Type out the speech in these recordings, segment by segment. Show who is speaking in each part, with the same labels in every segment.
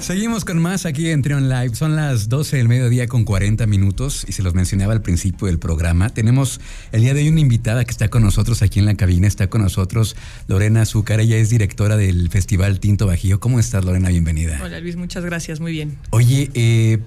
Speaker 1: Seguimos con más aquí en Trion Live. Son las 12 del mediodía con 40 minutos y se los mencionaba al principio del programa. Tenemos el día de hoy una invitada que está con nosotros aquí en la cabina. Está con nosotros Lorena Azúcar. Ella es directora del Festival Tinto Bajío. ¿Cómo estás, Lorena? Bienvenida.
Speaker 2: Hola, Luis. Muchas gracias. Muy bien.
Speaker 1: Oye, eh,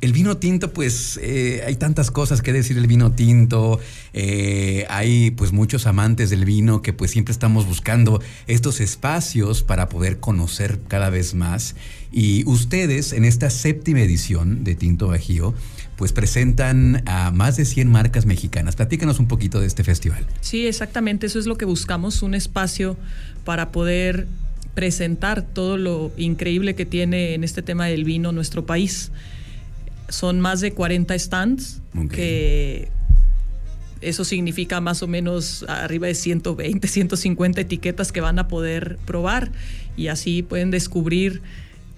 Speaker 1: el vino tinto, pues eh, hay tantas cosas que decir el vino tinto. Eh, hay pues muchos amantes del vino que pues siempre estamos buscando estos espacios para poder conocer cada vez más. Y ustedes en esta séptima edición de Tinto Bajío pues presentan a más de 100 marcas mexicanas. Platícanos un poquito de este festival.
Speaker 2: Sí, exactamente, eso es lo que buscamos, un espacio para poder presentar todo lo increíble que tiene en este tema del vino nuestro país son más de 40 stands que eso significa más o menos arriba de 120, 150 etiquetas que van a poder probar. Y así pueden descubrir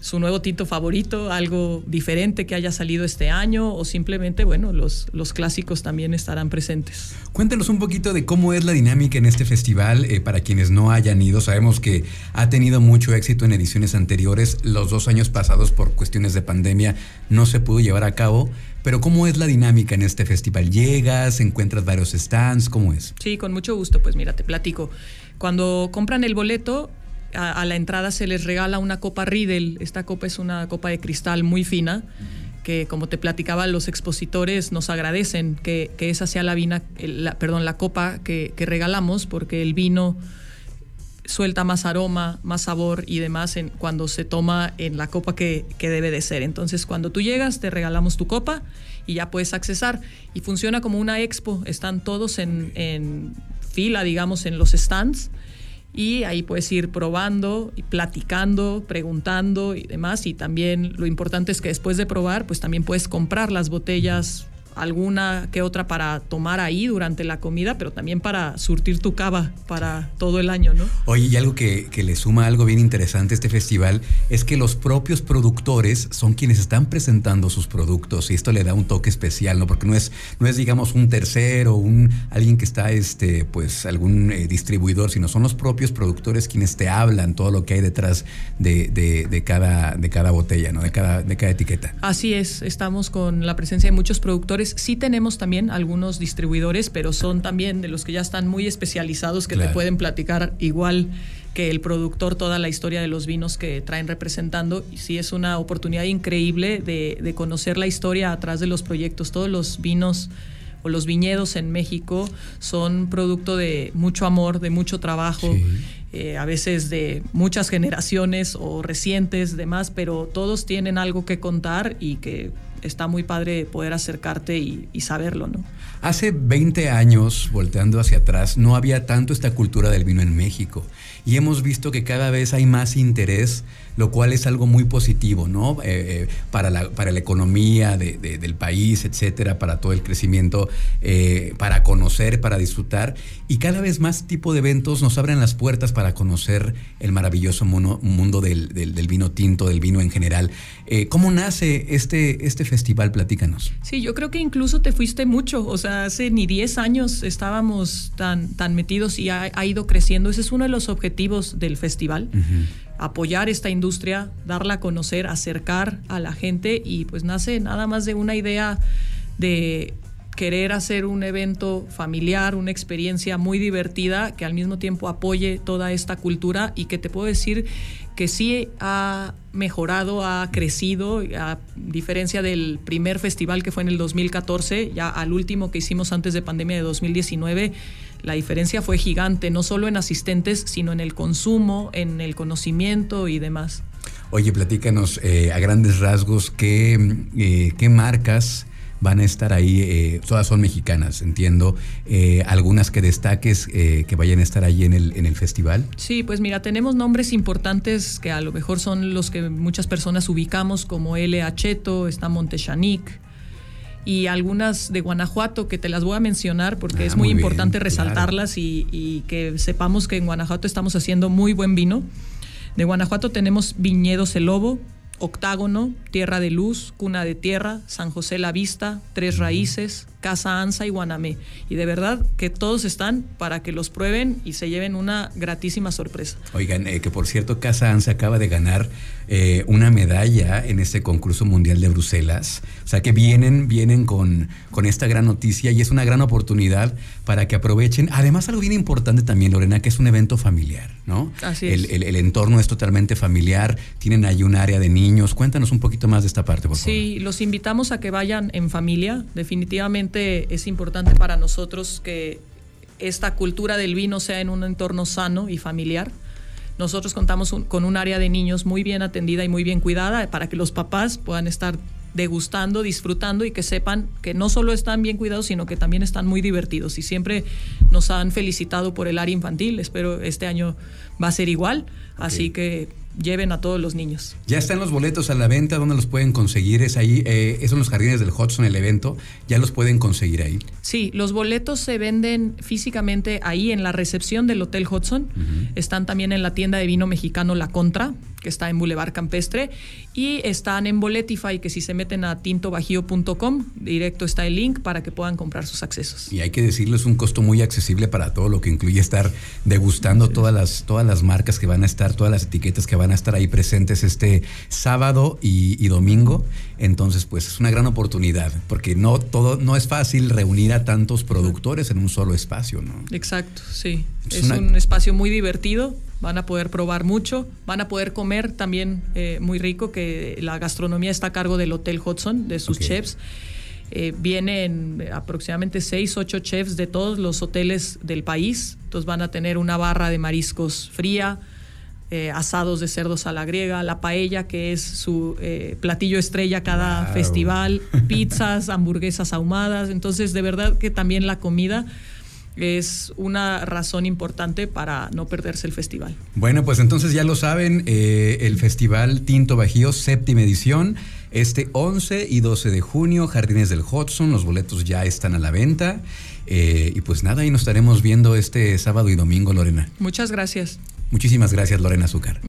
Speaker 2: su nuevo tinto favorito, algo diferente que haya salido este año o simplemente, bueno, los, los clásicos también estarán presentes.
Speaker 1: Cuéntanos un poquito de cómo es la dinámica en este festival eh, para quienes no hayan ido. Sabemos que ha tenido mucho éxito en ediciones anteriores. Los dos años pasados por cuestiones de pandemia no se pudo llevar a cabo. Pero ¿cómo es la dinámica en este festival? ¿Llegas, encuentras varios stands? ¿Cómo es?
Speaker 2: Sí, con mucho gusto. Pues mira, te platico. Cuando compran el boleto, a, la entrada se les regala una copa Riedel. Esta copa es una copa de cristal muy fina que como te platicaba los expositores nos agradecen que, esa sea la vina, la, perdón, la copa que, regalamos porque el vino suelta más aroma, más sabor y demás cuando se toma en la copa que, debe de ser. Entonces cuando tú llegas te regalamos tu copa y ya puedes accesar y funciona como una expo, están todos en fila, digamos, en los stands y ahí puedes ir probando y platicando, preguntando y demás. Y también lo importante es que después de probar, pues también puedes comprar las botellas alguna que otra para tomar ahí durante la comida, pero también para surtir tu cava para todo el año, ¿no?
Speaker 1: Oye, y algo que, le suma algo bien interesante a este festival es que los propios productores son quienes están presentando sus productos y esto le da un toque especial, ¿no? Porque no es, no es digamos, un tercero, un alguien que está, este, pues, algún eh, distribuidor, sino son los propios productores quienes te hablan todo lo que hay detrás de, de, cada, de cada botella, ¿no? De cada, de cada etiqueta.
Speaker 2: Así es, estamos con la presencia de muchos productores Sí tenemos también algunos distribuidores, pero son también de los que ya están muy especializados que te pueden platicar igual que el productor toda la historia de los vinos que traen representando. Y sí es una oportunidad increíble de, conocer la historia atrás de los proyectos. Todos los vinos o los viñedos en México son producto de mucho amor, de mucho trabajo. Eh, a veces de muchas generaciones o recientes, demás, pero todos tienen algo que contar y que está muy padre poder acercarte y, y, saberlo, ¿no?
Speaker 1: Hace 20 años, volteando hacia atrás, no había tanto esta cultura del vino en México y hemos visto que cada vez hay más interés, lo cual es algo muy positivo, ¿no? Eh, eh, para, la, para la economía del país, etcétera, para todo el crecimiento, eh, para conocer, para disfrutar. Y cada vez más tipo de eventos nos abren las puertas para conocer el maravilloso mundo del, vino tinto, del vino en general. ¿Cómo nace este, este festival? Platícanos.
Speaker 2: Sí, yo creo que incluso te fuiste mucho, o sea, hace ni 10 años estábamos tan, tan metidos y ha, ha ido creciendo. Ese es uno de los objetivos del festival. Apoyar esta industria, darla a conocer, acercar a la gente y pues nace nada más de una idea de querer hacer un evento familiar, una experiencia muy divertida que al mismo tiempo apoye toda esta cultura y que te puedo decir que sí ha mejorado, ha crecido, a diferencia del primer festival que fue en el 2014, ya al último que hicimos antes de pandemia de 2019 la diferencia fue gigante, no solo en asistentes, sino en el consumo, en el conocimiento y demás.
Speaker 1: Oye, platícanos eh, a grandes rasgos qué, eh, qué marcas van a estar ahí, eh, todas son mexicanas, entiendo. algunas que destaques que vayan a estar ahí en el, en el festival.
Speaker 2: Sí, pues mira, tenemos nombres importantes que a lo mejor son los que muchas personas ubicamos, como L. Acheto, está Montechanic, y algunas de Guanajuato que te las voy a mencionar porque ah, es muy, importante resaltarlas y, que sepamos que en Guanajuato estamos haciendo muy buen vino. De Guanajuato tenemos Viñedos El Lobo, Octágono, Tierra de Luz, Cuna de Tierra, San José La Vista, Tres Raíces, Casa Ansa y Guanamé. Y de verdad que todos están para que los prueben y se lleven una gratísima sorpresa.
Speaker 1: Oigan, eh, que por cierto, Casa Ansa acaba de ganar eh, una medalla en este concurso mundial de Bruselas. O sea que vienen, vienen con, con esta gran noticia y es una gran oportunidad para que aprovechen. Además, algo bien importante también, Lorena, que es un evento familiar, ¿no?
Speaker 2: Así
Speaker 1: el,
Speaker 2: es.
Speaker 1: el, el entorno es totalmente familiar. Tienen ahí un área de niños. Cuéntanos un poquito más de esta parte, por favor.
Speaker 2: Sí, los invitamos a que vayan en familia. Definitivamente es importante para nosotros que esta cultura del vino sea en un entorno sano y familiar. Nosotros contamos un- con un área de niños muy bien atendida y muy bien cuidada para que los papás puedan estar degustando, disfrutando y que sepan que no solo están bien cuidados, sino que también están muy divertidos. Y siempre nos han felicitado por el área infantil. Espero este año va a ser igual. Así que lleven a todos los niños.
Speaker 1: Ya están los boletos a la venta, ¿dónde los pueden conseguir? Es ahí, eh, es en los jardines del Hudson el evento, ya los pueden conseguir ahí.
Speaker 2: Sí, los boletos se venden físicamente ahí en la recepción del Hotel Hudson. Están también en la tienda de vino mexicano La Contra, que está en Boulevard Campestre. Y están en Boletify, que si se meten a tintobajío.com, directo está el link para que puedan comprar sus accesos.
Speaker 1: Y hay que decirlo, es un costo muy accesible para todo lo que incluye estar degustando todas las, todas las marcas que van a estar, todas las etiquetas que van a estar ahí presentes este sábado y, y domingo. Entonces, pues es una gran oportunidad, porque no todo, no es fácil reunir a tantos productores en un solo espacio, ¿no?
Speaker 2: Exacto, sí.
Speaker 1: Es
Speaker 2: Es,
Speaker 1: una-
Speaker 2: un espacio muy divertido. Van a poder probar mucho, van a poder comer también eh, muy rico, que la gastronomía está a cargo del Hotel Hudson, de sus chefs. Eh, vienen aproximadamente seis, ocho chefs de todos los hoteles del país. Entonces van a tener una barra de mariscos fría, eh, asados de cerdos a la griega, la paella, que es su eh, platillo estrella cada
Speaker 1: Wow.
Speaker 2: festival, pizzas, hamburguesas ahumadas. Entonces, de verdad que también la comida es una razón importante para no perderse el festival.
Speaker 1: Bueno, pues entonces ya lo saben, eh, el Festival Tinto Bajío, séptima edición, este 11 y 12 de junio, Jardines del Hudson, los boletos ya están a la venta. eh, y pues nada, ahí nos estaremos viendo este sábado y domingo, Lorena.
Speaker 2: Muchas gracias.
Speaker 1: Muchísimas gracias, Lorena Azúcar.